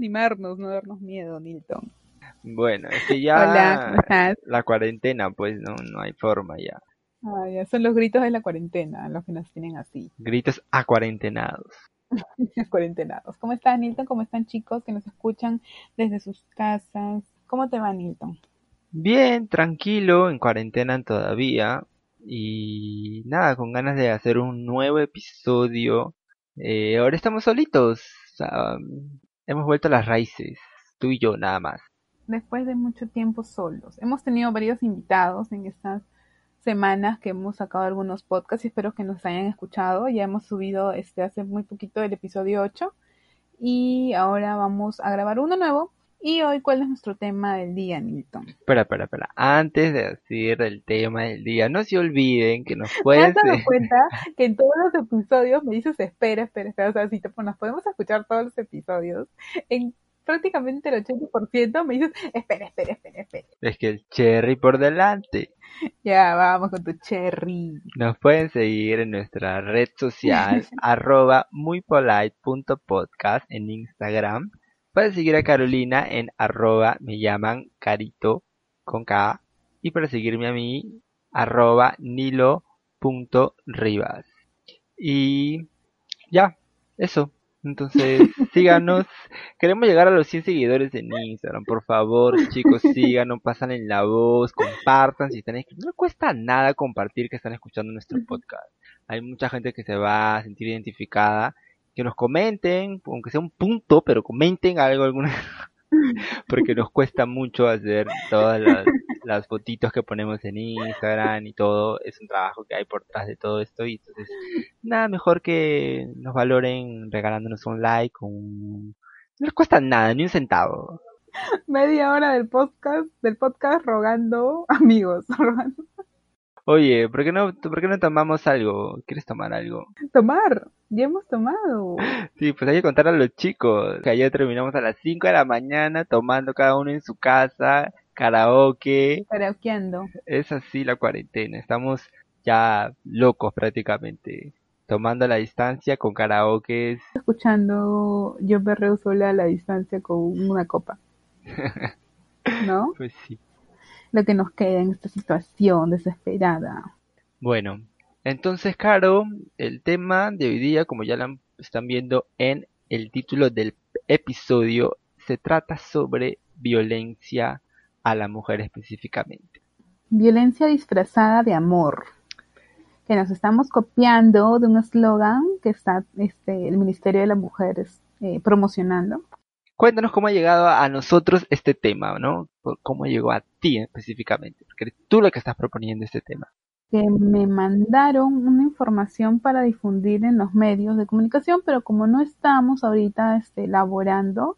animarnos, no darnos miedo, Nilton. Bueno, es que ya la cuarentena, pues no, no hay forma ya. Ah, ya, son los gritos de la cuarentena, los que nos tienen así, Gritos acuarentenados. cuarentenados. ¿Cómo estás, Nilton? ¿Cómo están chicos que nos escuchan desde sus casas? ¿Cómo te va, Nilton? Bien, tranquilo, en cuarentena todavía. Y nada, con ganas de hacer un nuevo episodio. Eh, ahora estamos solitos. Hemos vuelto a las raíces. Tú y yo, nada más. Después de mucho tiempo solos. Hemos tenido varios invitados en estas semanas que hemos sacado algunos podcasts y espero que nos hayan escuchado. Ya hemos subido este hace muy poquito el episodio 8 y ahora vamos a grabar uno nuevo. Y hoy, ¿cuál es nuestro tema del día, Nilton? Espera, espera, espera. Antes de decir el tema del día, no se olviden que nos ¿Te pueden... has dado cuenta que en todos los episodios me dices espera, espera, espera? O sea, si te, nos podemos escuchar todos los episodios. En prácticamente el 80% me dices espera, espera, espera, espera. Es que el cherry por delante. Ya, vamos con tu cherry. Nos pueden seguir en nuestra red social arroba muypolite.podcast en Instagram. Para seguir a Carolina en arroba me llaman carito con K. Y para seguirme a mí arroba nilo.rivas. Y ya, eso. Entonces, síganos. Queremos llegar a los 100 seguidores en Instagram. Por favor, chicos, síganos, pasan en la voz, compartan. Si están escuchando, no cuesta nada compartir que están escuchando nuestro podcast. Hay mucha gente que se va a sentir identificada. Que nos comenten, aunque sea un punto, pero comenten algo, alguna. Porque nos cuesta mucho hacer todas las, las fotitos que ponemos en Instagram y todo. Es un trabajo que hay por detrás de todo esto. Y entonces, nada mejor que nos valoren regalándonos un like. Un... No les cuesta nada, ni un centavo. Media hora del podcast, del podcast rogando amigos, rogando Oye, ¿por qué no, por qué no tomamos algo? ¿Quieres tomar algo? tomar. Ya hemos tomado. Sí, pues hay que contar a los chicos que ayer terminamos a las 5 de la mañana tomando cada uno en su casa, karaoke. Karaokeando. Es así la cuarentena. Estamos ya locos prácticamente. Tomando la distancia con karaokes. Escuchando Yo perreo sola a la distancia con una copa. ¿No? Pues sí. Lo que nos queda en esta situación desesperada. Bueno, entonces, Caro, el tema de hoy día, como ya lo están viendo en el título del episodio, se trata sobre violencia a la mujer específicamente. Violencia disfrazada de amor. Que nos estamos copiando de un eslogan que está este, el Ministerio de las Mujeres eh, promocionando. Cuéntanos cómo ha llegado a nosotros este tema, ¿no? ¿Cómo llegó a ti específicamente? Porque eres tú la que estás proponiendo este tema. Que me mandaron una información para difundir en los medios de comunicación, pero como no estamos ahorita este, elaborando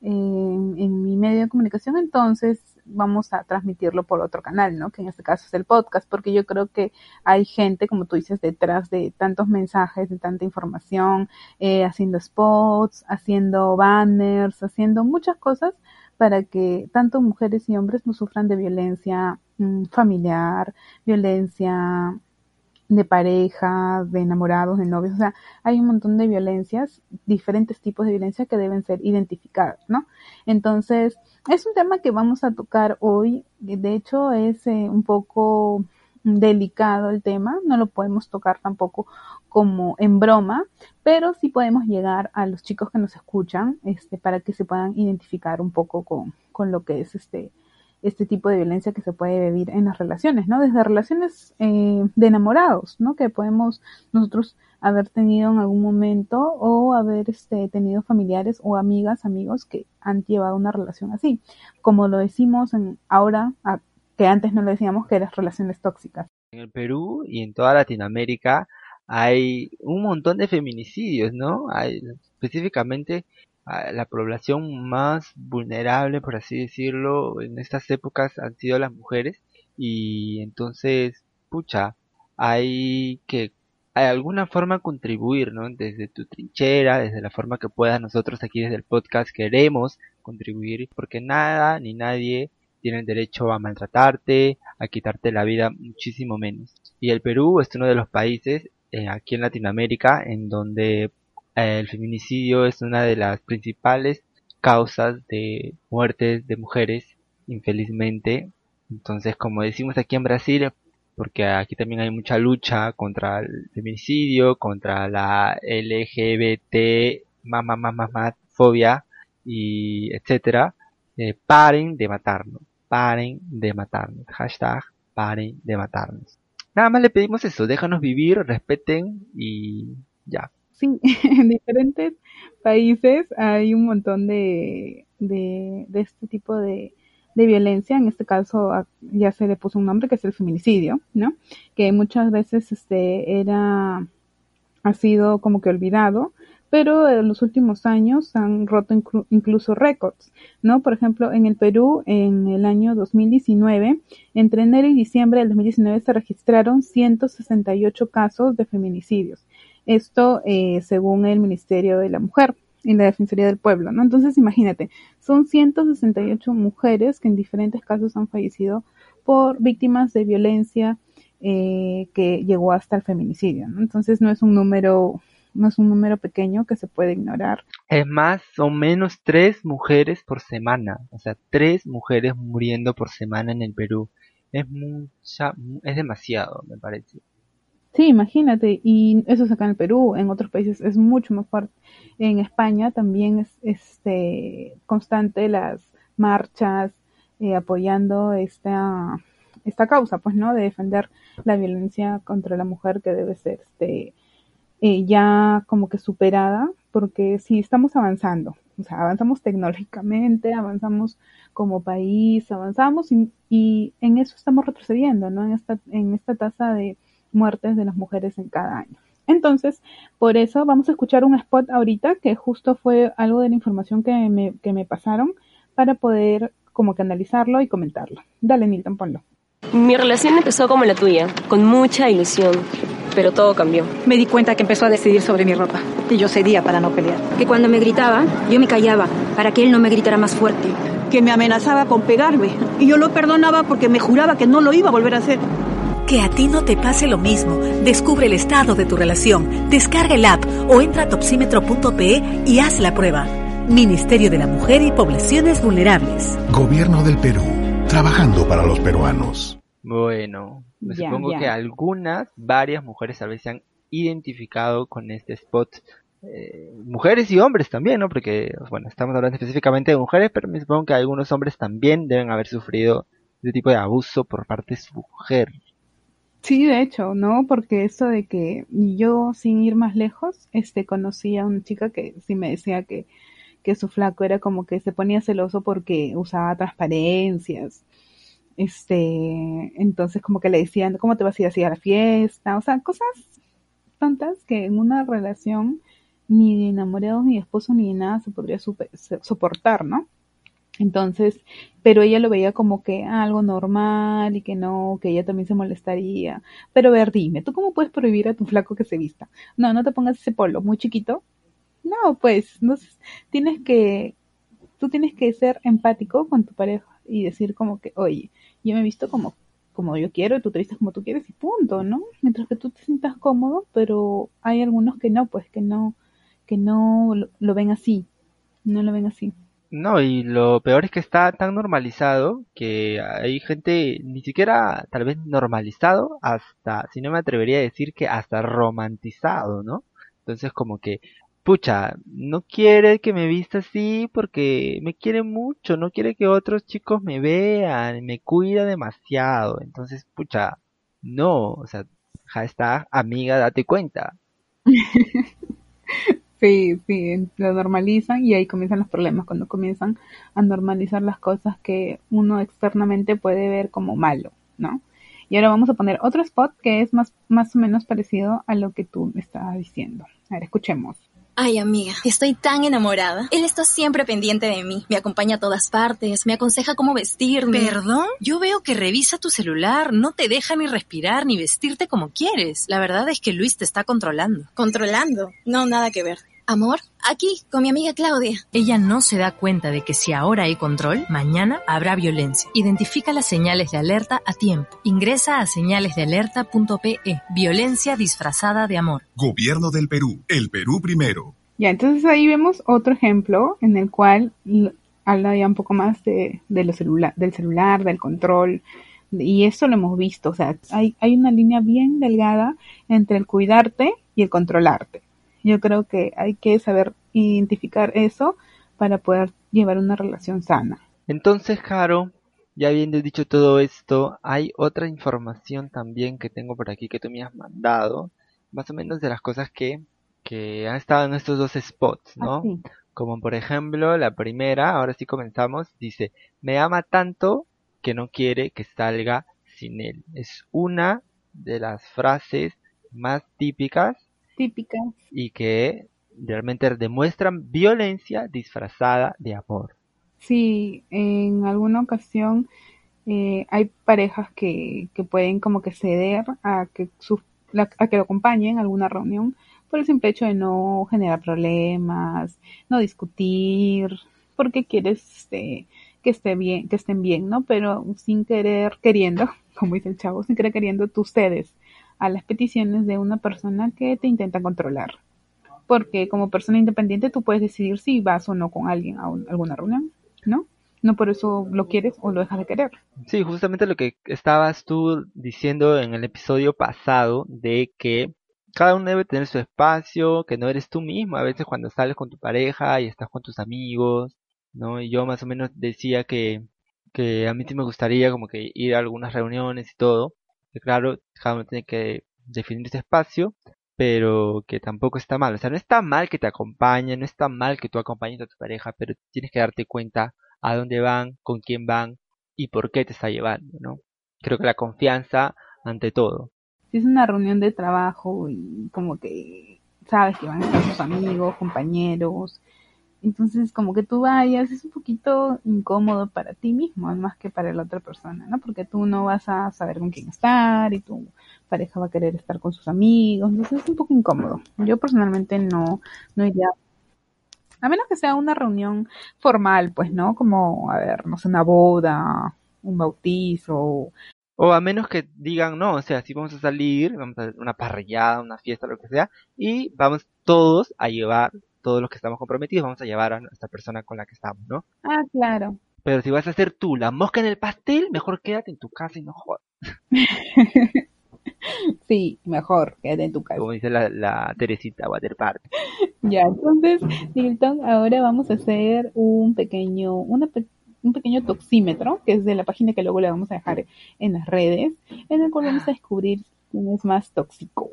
eh, en mi medio de comunicación, entonces vamos a transmitirlo por otro canal, ¿no? Que en este caso es el podcast, porque yo creo que hay gente, como tú dices, detrás de tantos mensajes, de tanta información, eh, haciendo spots, haciendo banners, haciendo muchas cosas para que tanto mujeres y hombres no sufran de violencia familiar, violencia de pareja, de enamorados, de novios, o sea, hay un montón de violencias, diferentes tipos de violencia que deben ser identificadas, ¿no? Entonces, es un tema que vamos a tocar hoy, de hecho es eh, un poco delicado el tema, no lo podemos tocar tampoco como en broma, pero sí podemos llegar a los chicos que nos escuchan, este, para que se puedan identificar un poco con, con lo que es este, este tipo de violencia que se puede vivir en las relaciones, ¿no? Desde relaciones eh, de enamorados, ¿no? Que podemos nosotros haber tenido en algún momento o haber este, tenido familiares o amigas, amigos que han llevado una relación así. Como lo decimos en, ahora, que antes no lo decíamos, que eran relaciones tóxicas. En el Perú y en toda Latinoamérica hay un montón de feminicidios, ¿no? Hay específicamente la población más vulnerable, por así decirlo, en estas épocas han sido las mujeres y entonces, pucha, hay que de alguna forma contribuir, ¿no? Desde tu trinchera, desde la forma que puedas, nosotros aquí desde el podcast queremos contribuir porque nada ni nadie tiene el derecho a maltratarte, a quitarte la vida, muchísimo menos. Y el Perú es uno de los países eh, aquí en Latinoamérica en donde el feminicidio es una de las principales causas de muertes de mujeres, infelizmente. Entonces, como decimos aquí en Brasil, porque aquí también hay mucha lucha contra el feminicidio, contra la LGBT, más, más, más, más, fobia, y etcétera, eh, paren de matarnos, paren de matarnos, hashtag paren de matarnos. Nada más le pedimos eso, déjanos vivir, respeten y ya. Sí, en diferentes países hay un montón de, de, este tipo de, violencia, en este caso ya se le puso un nombre que es el feminicidio, ¿no? Que muchas veces este era ha sido como que olvidado, pero en los últimos años han roto incluso récords, ¿no? Por ejemplo, en el Perú, en el año 2019, entre enero y diciembre del 2019 se registraron 168 casos de feminicidios. Esto eh, según el Ministerio de la Mujer y la Defensoría del Pueblo, ¿no? Entonces, imagínate, son 168 mujeres que en diferentes casos han fallecido por víctimas de violencia eh, que llegó hasta el feminicidio, ¿no? Entonces, no es un número no es un número pequeño que se puede ignorar. Es más o menos tres mujeres por semana, o sea, tres mujeres muriendo por semana en el Perú. Es mucha, es demasiado, me parece. Sí, imagínate, y eso es acá en Perú, en otros países es mucho más fuerte. En España también es este constante las marchas eh, apoyando esta esta causa, pues, ¿no? De defender la violencia contra la mujer que debe ser este eh, ya como que superada, porque sí estamos avanzando, o sea, avanzamos tecnológicamente, avanzamos como país, avanzamos y, en eso estamos retrocediendo, ¿no? En esta, en esta tasa de muertes de las mujeres en cada año. Entonces, por eso vamos a escuchar un spot ahorita que justo fue algo de la información que me, que me pasaron para poder como que analizarlo y comentarlo. Dale, Nilton, ponlo. Mi relación empezó como la tuya, con mucha ilusión, pero todo cambió. Me di cuenta que empezó a decidir sobre mi ropa y yo cedía para no pelear. Que cuando me gritaba, yo me callaba para que él no me gritara más fuerte. Que me amenazaba con pegarme y yo lo perdonaba porque me juraba que no lo iba a volver a hacer. Que a ti no te pase lo mismo. Descubre el estado de tu relación. Descarga el app o entra a topsímetro.pe y haz la prueba. Ministerio de la Mujer y Poblaciones Vulnerables. Gobierno del Perú. Trabajando para los peruanos. Bueno, me supongo que algunas, varias mujeres tal vez se han identificado con este spot. Eh, mujeres y hombres también, ¿no? Porque, bueno, estamos hablando específicamente de mujeres, pero me supongo que algunos hombres también deben haber sufrido este tipo de abuso por parte de su mujer. Sí, de hecho, ¿no? Porque eso de que yo, sin ir más lejos, este, conocí a una chica que sí me decía que, que su flaco era como que se ponía celoso porque usaba transparencias este, entonces como que le decían, ¿cómo te vas a ir así a la fiesta? O sea, cosas tontas que en una relación ni de enamorados, ni de esposo, ni de nada se podría soportar, ¿no? Entonces, pero ella lo veía como que algo normal y que no, que ella también se molestaría. Pero ver, dime, ¿tú cómo puedes prohibir a tu flaco que se vista? No, no te pongas ese polo muy chiquito. No, pues, no, tienes que, tú tienes que ser empático con tu pareja y decir como que, oye, yo me he visto como, como yo quiero, y tú te vistes como tú quieres y punto, ¿no? Mientras que tú te sientas cómodo, pero hay algunos que no, pues que no, que no lo, ven así, no lo ven así. No, y lo peor es que está tan normalizado que hay gente ni siquiera tal vez normalizado, hasta, si no me atrevería a decir que hasta romantizado, ¿no? Entonces como que pucha, no quiere que me vista así porque me quiere mucho, no quiere que otros chicos me vean, me cuida demasiado. Entonces, pucha, no, o sea, ja está, amiga, date cuenta. sí, sí, lo normalizan y ahí comienzan los problemas, cuando comienzan a normalizar las cosas que uno externamente puede ver como malo, ¿no? Y ahora vamos a poner otro spot que es más, más o menos parecido a lo que tú me estabas diciendo. A ver, escuchemos. Ay, amiga, estoy tan enamorada. Él está siempre pendiente de mí. Me acompaña a todas partes, me aconseja cómo vestirme. ¿Perdón? Yo veo que revisa tu celular, no te deja ni respirar ni vestirte como quieres. La verdad es que Luis te está controlando. ¿Controlando? No, nada que ver. Amor, aquí, con mi amiga Claudia. Ella no se da cuenta de que si ahora hay control, mañana habrá violencia. Identifica las señales de alerta a tiempo. Ingresa a señalesdealerta.pe. Violencia disfrazada de amor. Gobierno del Perú. El Perú primero. Ya, entonces ahí vemos otro ejemplo en el cual habla ya un poco más de, de lo celular, del celular, del control, y eso lo hemos visto, o sea, hay, hay una línea bien delgada entre el cuidarte y el controlarte. Yo creo que hay que saber identificar eso para poder llevar una relación sana. Entonces, Caro, ya habiendo dicho todo esto, hay otra información también que tengo por aquí que tú me has mandado, más o menos de las cosas que, que han estado en estos dos spots, ¿no? Ah, Como por ejemplo, la primera, ahora sí comenzamos, dice, me ama tanto que no quiere que salga sin él. Es una de las frases más típicas. Típicas. Y que realmente demuestran violencia disfrazada de amor. Sí, en alguna ocasión eh, hay parejas que, que pueden como que ceder a que, su, a que lo acompañen a alguna reunión por el simple hecho de no generar problemas, no discutir, porque quieres este, que esté bien, que estén bien, ¿no? Pero sin querer, queriendo, como dice el chavo, sin querer queriendo, tú cedes a las peticiones de una persona que te intenta controlar. Porque como persona independiente tú puedes decidir si vas o no con alguien a alguna reunión, ¿no? No por eso lo quieres o lo dejas de querer. Sí, justamente lo que estabas tú diciendo en el episodio pasado de que cada uno debe tener su espacio, que no eres tú mismo. A veces cuando sales con tu pareja y estás con tus amigos, ¿no? Y yo más o menos decía que, que a mí sí me gustaría como que ir a algunas reuniones y todo. Claro, cada uno tiene que definir ese espacio, pero que tampoco está mal. O sea, no está mal que te acompañen, no está mal que tú acompañes a tu pareja, pero tienes que darte cuenta a dónde van, con quién van y por qué te está llevando, ¿no? Creo que la confianza ante todo. Si es una reunión de trabajo y como que sabes que van a estar tus amigos, compañeros, entonces, como que tú vayas es un poquito incómodo para ti mismo, más que para la otra persona, ¿no? Porque tú no vas a saber con quién estar y tu pareja va a querer estar con sus amigos, entonces es un poco incómodo. Yo personalmente no, no iría, a menos que sea una reunión formal, pues, ¿no? Como, a ver, no sé, una boda, un bautizo. O a menos que digan, no, o sea, si vamos a salir, vamos a una parrillada, una fiesta, lo que sea, y vamos todos a llevar todos los que estamos comprometidos vamos a llevar a esta persona con la que estamos, ¿no? Ah, claro. Pero si vas a hacer tú la mosca en el pastel, mejor quédate en tu casa y no jodas. sí, mejor quédate en tu casa. Como dice la, la Teresita Waterpark. ya, entonces, Nilton, ahora vamos a hacer un pequeño, una un pequeño toxímetro, que es de la página que luego le vamos a dejar en las redes, en el cual vamos a descubrir quién es más tóxico.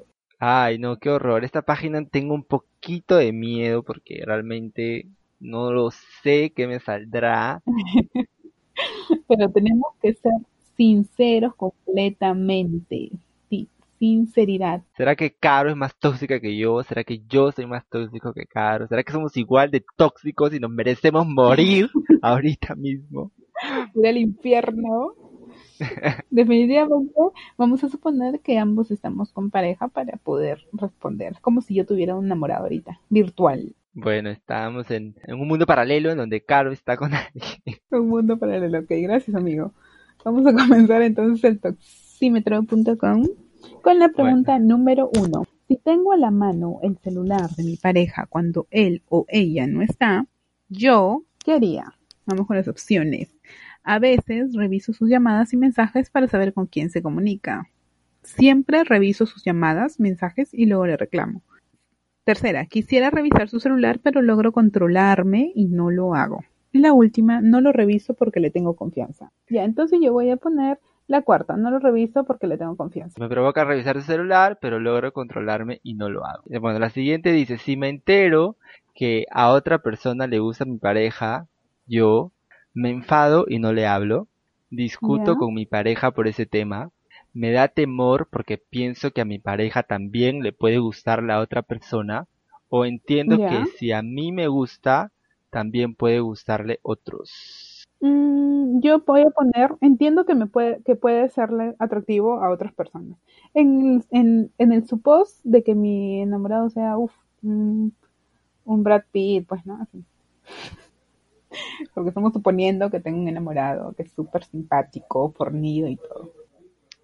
Ay, no, qué horror. Esta página tengo un poquito de miedo porque realmente no lo sé qué me saldrá. Pero tenemos que ser sinceros completamente. Sí, sinceridad. ¿Será que Caro es más tóxica que yo? ¿Será que yo soy más tóxico que Caro? ¿Será que somos igual de tóxicos y nos merecemos morir ahorita mismo? Ir al infierno. Definitivamente vamos a suponer que ambos estamos con pareja para poder responder, como si yo tuviera un enamorado ahorita, virtual. Bueno, estamos en, un mundo paralelo en donde Caro está con alguien. un mundo paralelo, ok, gracias amigo. Vamos a comenzar entonces el toxímetro.com con la pregunta número uno. Si tengo a la mano el celular de mi pareja cuando él o ella no está, yo, ¿qué haría? Vamos con las opciones. A veces reviso sus llamadas y mensajes para saber con quién se comunica. Siempre reviso sus llamadas, mensajes y luego le reclamo. Tercera, quisiera revisar su celular pero logro controlarme y no lo hago. Y la última, no lo reviso porque le tengo confianza. Ya, entonces yo voy a poner la cuarta, no lo reviso porque le tengo confianza. Me provoca revisar su celular, pero logro controlarme y no lo hago. Bueno, la siguiente dice, si me entero que a otra persona le gusta mi pareja, yo me enfado y no le hablo. Discuto con mi pareja por ese tema. Me da temor porque pienso que a mi pareja también le puede gustar la otra persona. O entiendo que si a mí me gusta, también puede gustarle otros. Mm, yo voy a poner, entiendo que me puede, que puede serle atractivo a otras personas. En, en, en el supos de que mi enamorado sea, uff, un Brad Pitt, pues no, así. Porque estamos suponiendo que tengo un enamorado que es súper simpático, fornido y todo.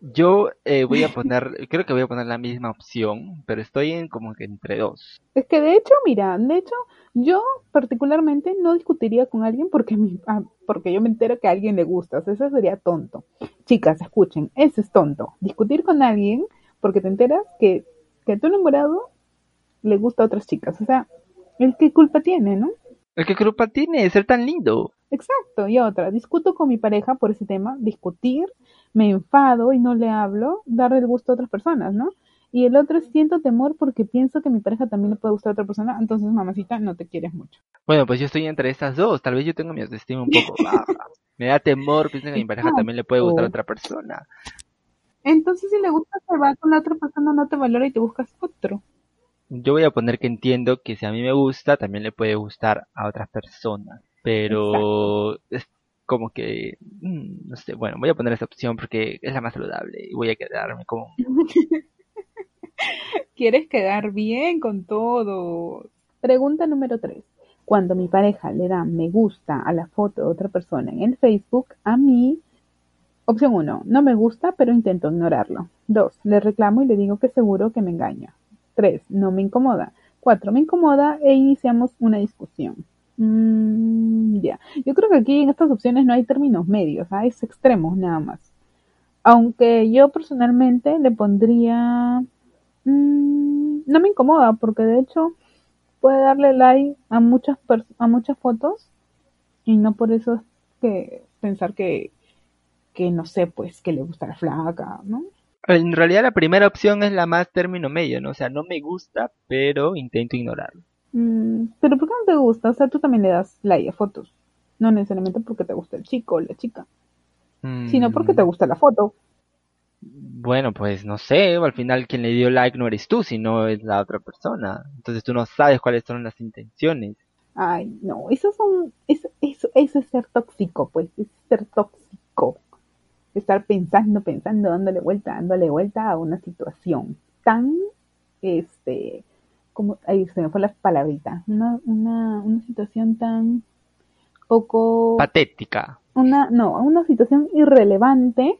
Yo eh, voy a poner, creo que voy a poner la misma opción, pero estoy en como que entre dos. Es que de hecho, mira, de hecho, yo particularmente no discutiría con alguien porque, mi, ah, porque yo me entero que a alguien le gusta. O sea, eso sería tonto. Chicas, escuchen, eso es tonto. Discutir con alguien porque te enteras que, que a tu enamorado le gusta a otras chicas. O sea, ¿el qué culpa tiene, no? ¿El qué culpa tiene ser tan lindo? Exacto, y otra, discuto con mi pareja por ese tema, discutir, me enfado y no le hablo, darle el gusto a otras personas, ¿no? Y el otro es siento temor porque pienso que mi pareja también le puede gustar a otra persona, entonces mamacita, no te quieres mucho. Bueno, pues yo estoy entre estas dos, tal vez yo tengo mi autoestima un poco baja. Me da temor, pienso que a mi pareja también le puede gustar a otra persona. Entonces si le gusta se va con la otra persona, no te valora y te buscas otro. Yo voy a poner que entiendo que si a mí me gusta, también le puede gustar a otras personas. Pero es como que, mm, no sé, bueno, voy a poner esa opción porque es la más saludable y voy a quedarme con... Quieres quedar bien con todo. Pregunta número 3. Cuando mi pareja le da me gusta a la foto de otra persona en el Facebook, a mí, opción 1, no me gusta, pero intento ignorarlo. 2, le reclamo y le digo que seguro que me engaña. 3, no me incomoda. 4, me incomoda e iniciamos una discusión. Mm, ya, yo creo que aquí en estas opciones no hay términos medios, hay es extremos nada más. Aunque yo personalmente le pondría... Mm, no me incomoda porque de hecho puede darle like a muchas a muchas fotos y no por eso es que pensar que, que no sé, pues que le gusta la flaca, ¿no? En realidad la primera opción es la más término medio, ¿no? O sea, no me gusta, pero intento ignorarlo. Mm, pero ¿por qué no te gusta? O sea, tú también le das like a fotos. No necesariamente porque te gusta el chico o la chica, sino porque te mm. gusta la foto. Bueno, pues no sé, al final quien le dio like no eres tú, sino es la otra persona. Entonces tú no sabes cuáles son las intenciones. Ay, no, eso son, eso, eso, eso es ser tóxico, pues, es ser tóxico. Estar pensando, pensando, dándole vuelta, dándole vuelta a una situación tan, este, como, ahí se me fue la palabrita, una, una, una situación tan poco... Patética. Una, no, una situación irrelevante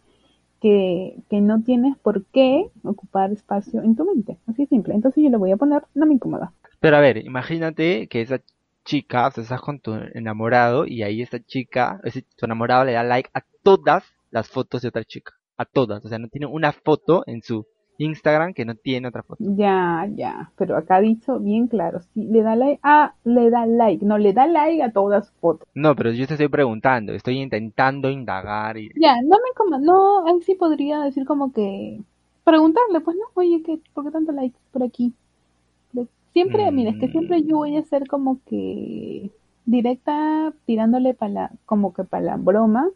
que, que no tienes por qué ocupar espacio en tu mente. Así de simple. Entonces yo le voy a poner, no me incomoda. Pero a ver, imagínate que esa chica, o sea, estás con tu enamorado y ahí esa chica, ese, tu enamorado le da like a todas las fotos de otra chica. A todas. O sea, no tiene una foto en su Instagram que no tiene otra foto. Ya, ya, pero acá dicho bien claro, si le da like, ah, le da like, no le da like a todas sus fotos. No, pero yo te estoy preguntando, estoy intentando indagar y... Ya, no me como, no, ahí sí podría decir como que preguntarle, pues no, oye, ¿qué, ¿por qué tanto like por aquí? Siempre, mira, es que siempre yo voy a ser como que directa tirándole para la, como que para la broma,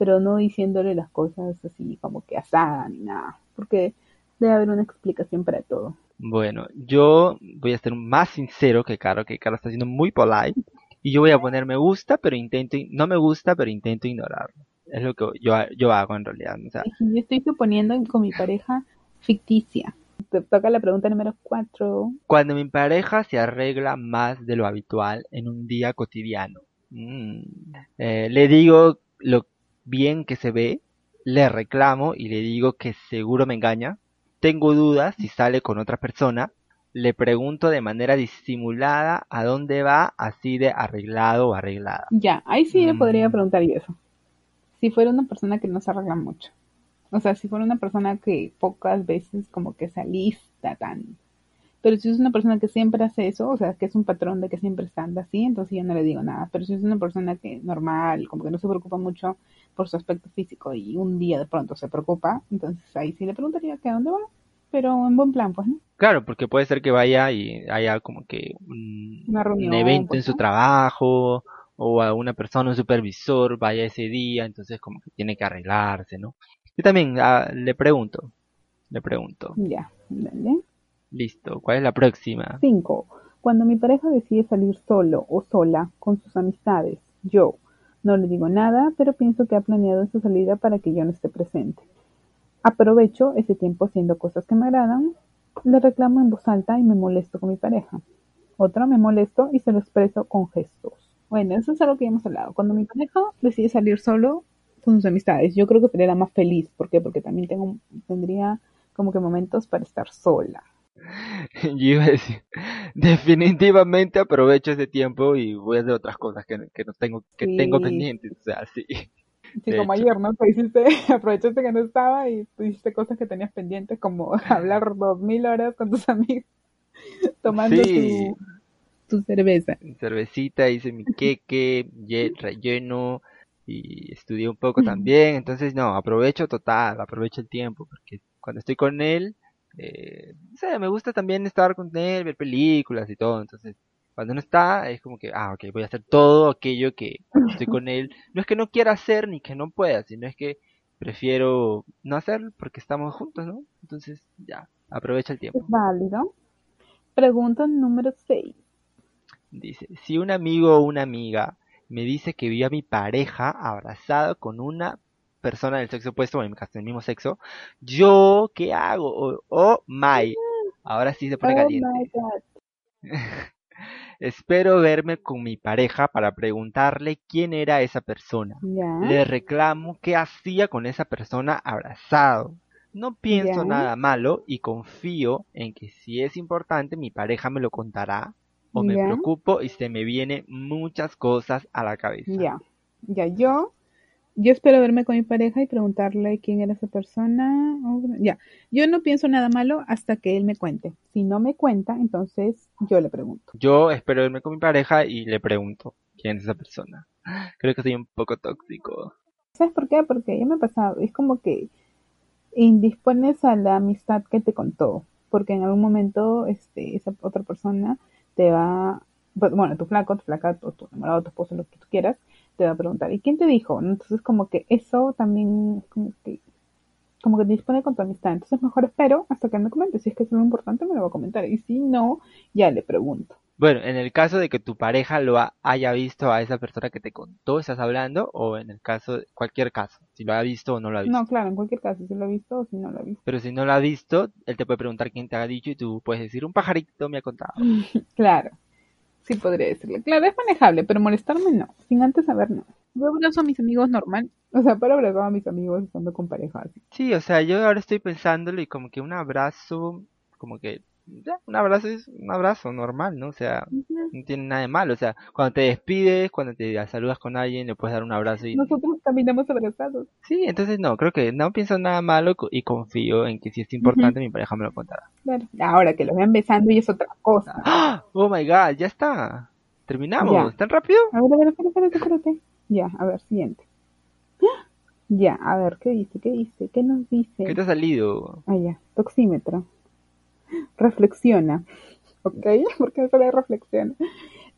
pero no diciéndole las cosas así como que asada ni nada, porque debe haber una explicación para todo. Bueno, yo voy a ser más sincero que Caro, que Caro está siendo muy polite. Y yo voy a poner me gusta, pero intento, no me gusta, pero intento ignorarlo. Es lo que yo, yo hago en realidad. yo estoy suponiendo con mi pareja ficticia. Te toca la pregunta número cuatro. Cuando mi pareja se arregla más de lo habitual en un día cotidiano. Mm, eh, le digo lo bien que se ve, le reclamo y le digo que seguro me engaña tengo dudas si sale con otra persona, le pregunto de manera disimulada a dónde va, así de arreglado o arreglada. Ya, ahí sí le podría mm. preguntar yo eso. Si fuera una persona que no se arregla mucho. O sea, si fuera una persona que pocas veces como que se alista tan. Pero si es una persona que siempre hace eso, o sea, que es un patrón de que siempre está así, entonces yo no le digo nada. Pero si es una persona que normal, como que no se preocupa mucho por su aspecto físico y un día de pronto se preocupa, entonces ahí sí le preguntaría que a dónde va, pero en buen plan, pues, ¿no? Claro, porque puede ser que vaya y haya como que un, evento en pues, su trabajo o a una persona, un supervisor, vaya ese día, entonces como que tiene que arreglarse, ¿no? Yo también ah, le pregunto, le pregunto. Ya, dale. Listo, ¿cuál es la próxima? Cinco. Cuando mi pareja decide salir solo o sola con sus amistades, yo, no le digo nada, pero pienso que ha planeado esa salida para que yo no esté presente. Aprovecho ese tiempo haciendo cosas que me agradan, le reclamo en voz alta y me molesto con mi pareja. Otra me molesto y se lo expreso con gestos. Bueno, eso es algo que ya hemos hablado. Cuando mi pareja decide salir solo, con sus amistades. Yo creo que sería más feliz. ¿Por qué? Porque también tengo, tendría como que momentos para estar sola. Yo iba a decir, definitivamente aprovecho ese tiempo y voy a hacer otras cosas que, que no tengo, que tengo pendientes. O sea, sí. Sí, como ayer, ¿no? Que hiciste, aprovechaste que no estaba y tú hiciste cosas que tenías pendientes, como hablar dos mil horas con tus amigos, tomando Sí. tu, tu cerveza. cervecita, hice mi queque, relleno y estudié un poco también. Entonces, no, aprovecho total, aprovecho el tiempo, porque cuando estoy con él, eh, no sé, me gusta también estar con él, ver películas y todo. Entonces, cuando no está, es como que, ah, ok, voy a hacer todo aquello que estoy con él, no es que no quiera hacer ni que no pueda, sino es que prefiero no hacerlo porque estamos juntos, ¿no? Entonces, ya, aprovecha el tiempo. Es válido. Pregunta número 6. Dice, si un amigo o una amiga me dice que vio a mi pareja abrazado con una persona del sexo opuesto, o en mi caso del mismo sexo, yo, ¿qué hago? Oh my, ahora sí se pone Oh caliente. my God. Espero verme con mi pareja para preguntarle quién era esa persona. Le reclamo qué hacía con esa persona abrazado. No pienso nada malo y confío en que si es importante mi pareja me lo contará o me preocupo y se me vienen muchas cosas a la cabeza. Ya. Ya, yo, yo espero verme con mi pareja y preguntarle quién era esa persona. Ya. Yo no pienso nada malo hasta que él me cuente. Si no me cuenta, entonces yo le pregunto. Yo espero verme con mi pareja y le pregunto quién es esa persona. Creo que soy un poco tóxico. ¿Sabes por qué? Porque ya me ha pasado. Es como que indispones a la amistad que te contó. Porque en algún momento este, esa otra persona te va, pues, bueno, tu flaco, tu flaca, tu, tu enamorado, tu esposo, lo que tú quieras, te va a preguntar, ¿y quién te dijo? Entonces como que eso también es como que como que te dispone con tu amistad. Entonces mejor espero hasta que me comente. Si es que es algo importante, me lo va a comentar. Y si no, ya le pregunto. Bueno, en el caso de que tu pareja lo ha- haya visto a esa persona que te contó, estás hablando, o en el caso, cualquier caso, si lo ha visto o no lo ha visto. No, claro, en cualquier caso, si lo ha visto o si no lo ha visto. Pero si no lo ha visto, él te puede preguntar quién te ha dicho y tú puedes decir, un pajarito me ha contado. Claro, sí podría decirle. Claro, es manejable, pero molestarme no. Sin antes saber no. Yo abrazo a mis amigos normal. O sea, para abrazar a mis amigos estando con pareja. así. Sí, o sea, yo ahora estoy pensándolo y como que un abrazo, como que, ya, un abrazo es un abrazo normal, ¿no? O sea, no tiene nada de malo. O sea, cuando te despides, cuando te saludas con alguien, le puedes dar un abrazo y... Nosotros caminamos abrazados. Sí, entonces no, creo que no pienso nada malo y confío en que si es importante mi pareja me lo contará. Claro. Ahora que los vean besando y es otra cosa. ¡Ah! Oh my god, ya está. Terminamos. Ya. ¿Tan rápido? A ver, a ver, espérate, espérate, espérate. Ya, a ver, siguiente. Ya, a ver, ¿qué dice? ¿Qué dice? ¿Qué nos dice? ¿Qué te ha salido? Ah, ya, toxímetro. Reflexiona. ¿Ok? Porque eso de reflexiona.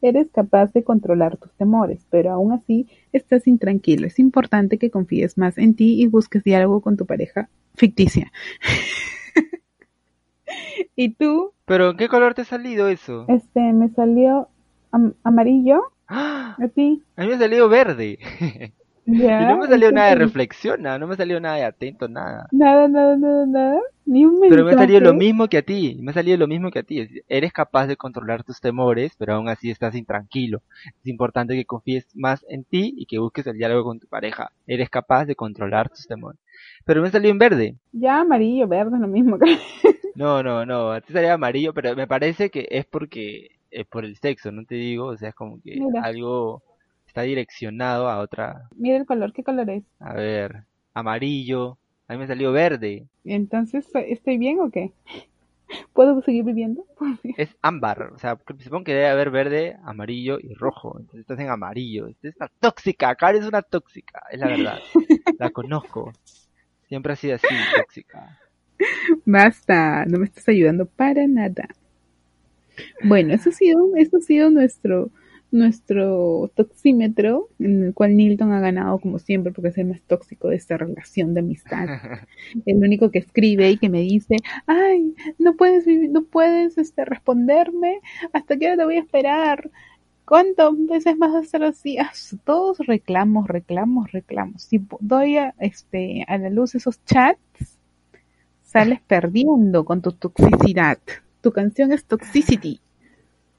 Eres capaz de controlar tus temores, pero aún así estás intranquilo. Es importante que confíes más en ti y busques diálogo con tu pareja ficticia. ¿Y tú? ¿Pero en qué color te ha salido eso? Este, me salió am- amarillo. ¡Ah! ¿A ti? A mí me ha salido verde. Y no me salió nada de entonces, reflexiona, no me salió nada de atento, nada. Nada, nada, nada, nada. Ni un mensaje. Pero me ha salido lo mismo que a ti, me ha salido lo mismo que a ti. Eres capaz de controlar tus temores, pero aún así estás intranquilo. Es importante que confíes más en ti y que busques el diálogo con tu pareja. Eres capaz de controlar tus temores. Pero me salió en verde. Ya amarillo, verde, lo mismo. No, no, no, a ti salía amarillo, pero me parece que es porque es por el sexo, no te digo, o sea, es como que Mira. algo está direccionado a otra, Mira el color, ¿qué color es? a ver, amarillo, a mí me salió verde, Entonces, ¿estoy bien o qué? ¿Puedo seguir viviendo? es ámbar, o sea, supongo que debe haber verde, amarillo y rojo, entonces estás en amarillo, es una tóxica, Karen es una tóxica, es la verdad, la conozco, siempre ha sido así, tóxica. Basta, no me estás ayudando para nada. Bueno, eso ha sido, eso ha sido nuestro, nuestro toxímetro, en el cual Nilton ha ganado como siempre, porque es el más tóxico de esta relación de amistad. El único que escribe y que me dice, ay, no puedes vivir, no puedes este responderme, hasta qué hora te voy a esperar. ¿Cuántas veces más vas a estar así? Ah, Todos reclamos, reclamos, reclamos. Si doy a, este, a la luz esos chats, sales perdiendo con tu toxicidad. Tu canción es Toxicity.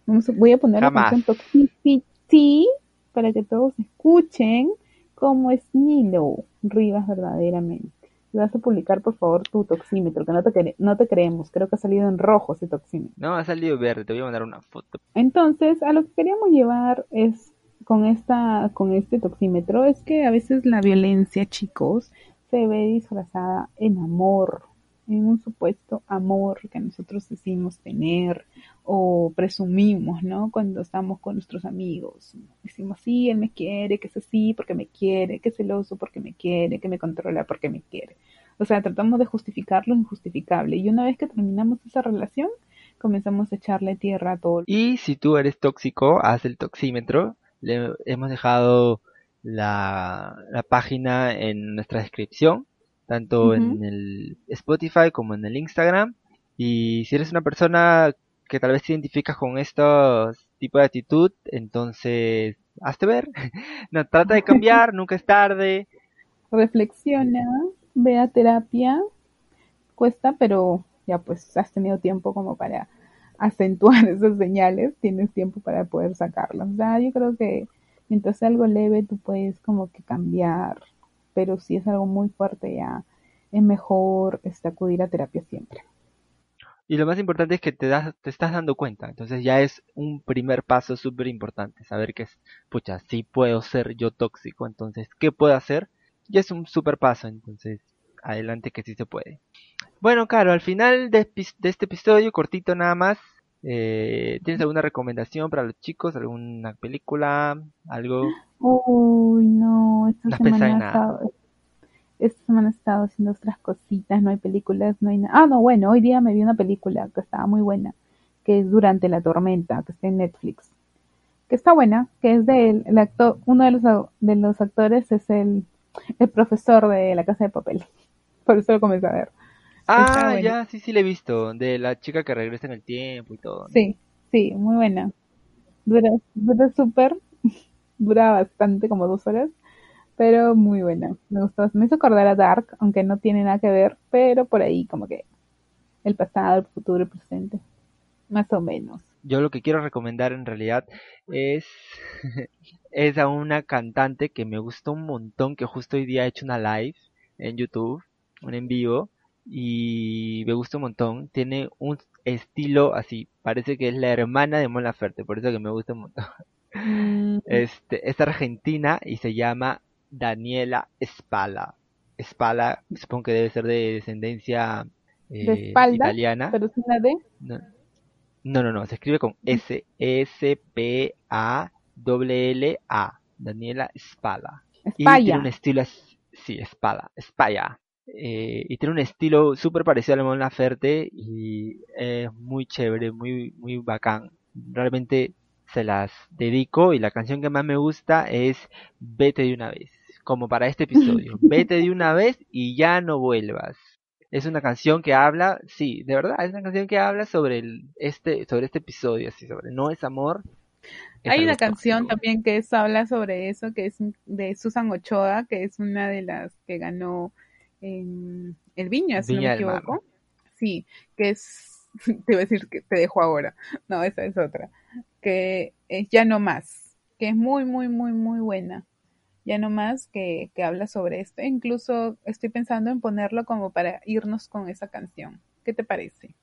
Vamos voy a poner Jamás. la canción Toxicity para que todos escuchen como es Nilo Rivas verdaderamente. Vas a publicar, por favor, tu toxímetro, que no te, cre- no te creemos. Creo que ha salido en rojo ese toxímetro. No, ha salido verde, te voy a mandar una foto. Entonces, a lo que queríamos llevar es con esta, con este toxímetro, es que a veces la violencia, chicos, se ve disfrazada en amor, en un supuesto amor que nosotros decimos tener o presumimos, ¿no? Cuando estamos con nuestros amigos. Decimos, sí, él me quiere, que es así porque me quiere, que es celoso porque me quiere, que me controla porque me quiere. O sea, tratamos de justificar lo injustificable. Y una vez que terminamos esa relación, comenzamos a echarle tierra a todo. Y si tú eres tóxico, haz el toxímetro. Le hemos dejado la, la página en nuestra descripción, tanto en el Spotify como en el Instagram. Y si eres una persona que tal vez te identificas con estos tipos de actitud, entonces hazte ver. No, trata de cambiar, nunca es tarde. reflexiona, ve a terapia, cuesta, pero ya pues has tenido tiempo como para acentuar esas señales, tienes tiempo para poder sacarlas. O sea, yo creo que mientras sea algo leve tú puedes como que cambiar, pero si es algo muy fuerte ya es mejor este, acudir a terapia siempre. Y lo más importante es que te, das, te estás dando cuenta. Entonces ya es un primer paso súper importante. Saber que es, pucha, sí puedo ser yo tóxico. Entonces, ¿qué puedo hacer? Ya es un super paso. Entonces, adelante que sí se puede. Bueno, Caro, al final de este episodio, cortito nada más, eh, ¿tienes alguna recomendación para los chicos? ¿Alguna película? ¿Algo? Uy, no, esta No en semana he nada. estado, esta semana he estado haciendo otras cositas, no hay películas, no hay nada. Ah, no, bueno, hoy día me vi una película que estaba muy buena, que es Durante la tormenta, que está en Netflix. Que está buena, que es del el actor, uno de los, de los actores es el, el profesor de La Casa de Papel. Por eso lo comencé a ver. Ah, ya, sí, sí, le he visto. De la chica que regresa en el tiempo y todo. ¿no? Sí, sí, muy buena. Dura, dura súper, dura bastante, como dos horas, pero muy buena. Me gustó, me hizo acordar a Dark, aunque no tiene nada que ver, pero por ahí como que el pasado, el futuro, el presente, más o menos. Yo lo que quiero recomendar en realidad es, es a una cantante que me gustó un montón, que justo hoy día ha hecho una live en YouTube, un en vivo, y me gusta un montón. Tiene un estilo así, parece que es la hermana de Mon Laferte, por eso que me gusta un montón. Mm, Este, es argentina y se llama Daniela Spala. Spala, supongo que debe ser de descendencia de eh, espalda, italiana. pero sin la D. No, no, no, no, se escribe con S, S, P, A, W, L, A. Daniela Spala. Y tiene Espalla. un estilo, as- sí, Spala, Spalla. Eh, y tiene un estilo súper parecido al Mon Laferte y es muy chévere, muy, muy bacán. Realmente se las dedico y la canción que más me gusta es Vete de una vez, como para este episodio. Vete de una vez y ya no vuelvas. Es una canción que habla, sí, de verdad, es una canción que habla sobre el, este, sobre este episodio, así, sobre no es amor. Hay una canción tóxico. también que es, habla sobre eso, que es de Susan Ochoa, que es una de las que ganó en el Viña, si no me Mar. equivoco. Sí, que es, te iba a decir que te dejo ahora. No, esa es otra. Que es Ya no más, que es muy, muy, muy, muy buena. Ya no más que, que habla sobre esto. Incluso estoy pensando en ponerlo como para irnos con esa canción. ¿Qué te parece?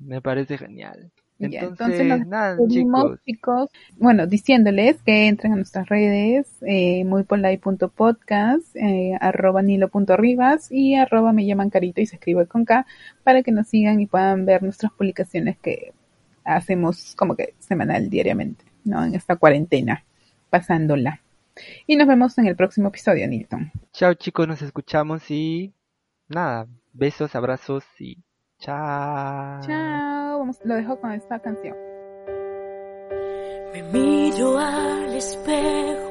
Me parece genial. Ya, Entonces, entonces nos chicos. chicos. Bueno, diciéndoles que entren a nuestras redes, eh, muypolite.podcast, eh, arroba nilo.rivas y arroba me llaman carito y se escribe con K para que nos sigan y puedan ver nuestras publicaciones que hacemos como que semanal, diariamente, ¿no? En esta cuarentena, pasándola. Y nos vemos en el próximo episodio, Nilton. Chao chicos, nos escuchamos y nada, besos, abrazos y chao. Chao, vamos, lo dejo con esta canción. Me miro al espejo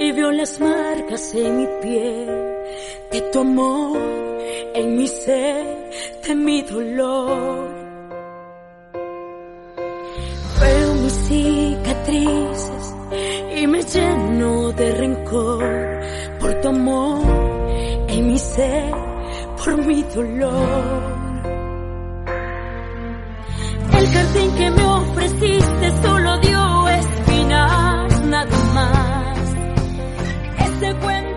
y veo las marcas en mi piel de tu amor, en mi ser, de mi dolor. Veo mis cicatrices y me lleno de rencor por tu amor, en mi ser, por mi dolor. Jardín que me ofreciste solo dio espinas, nada más. Ese buen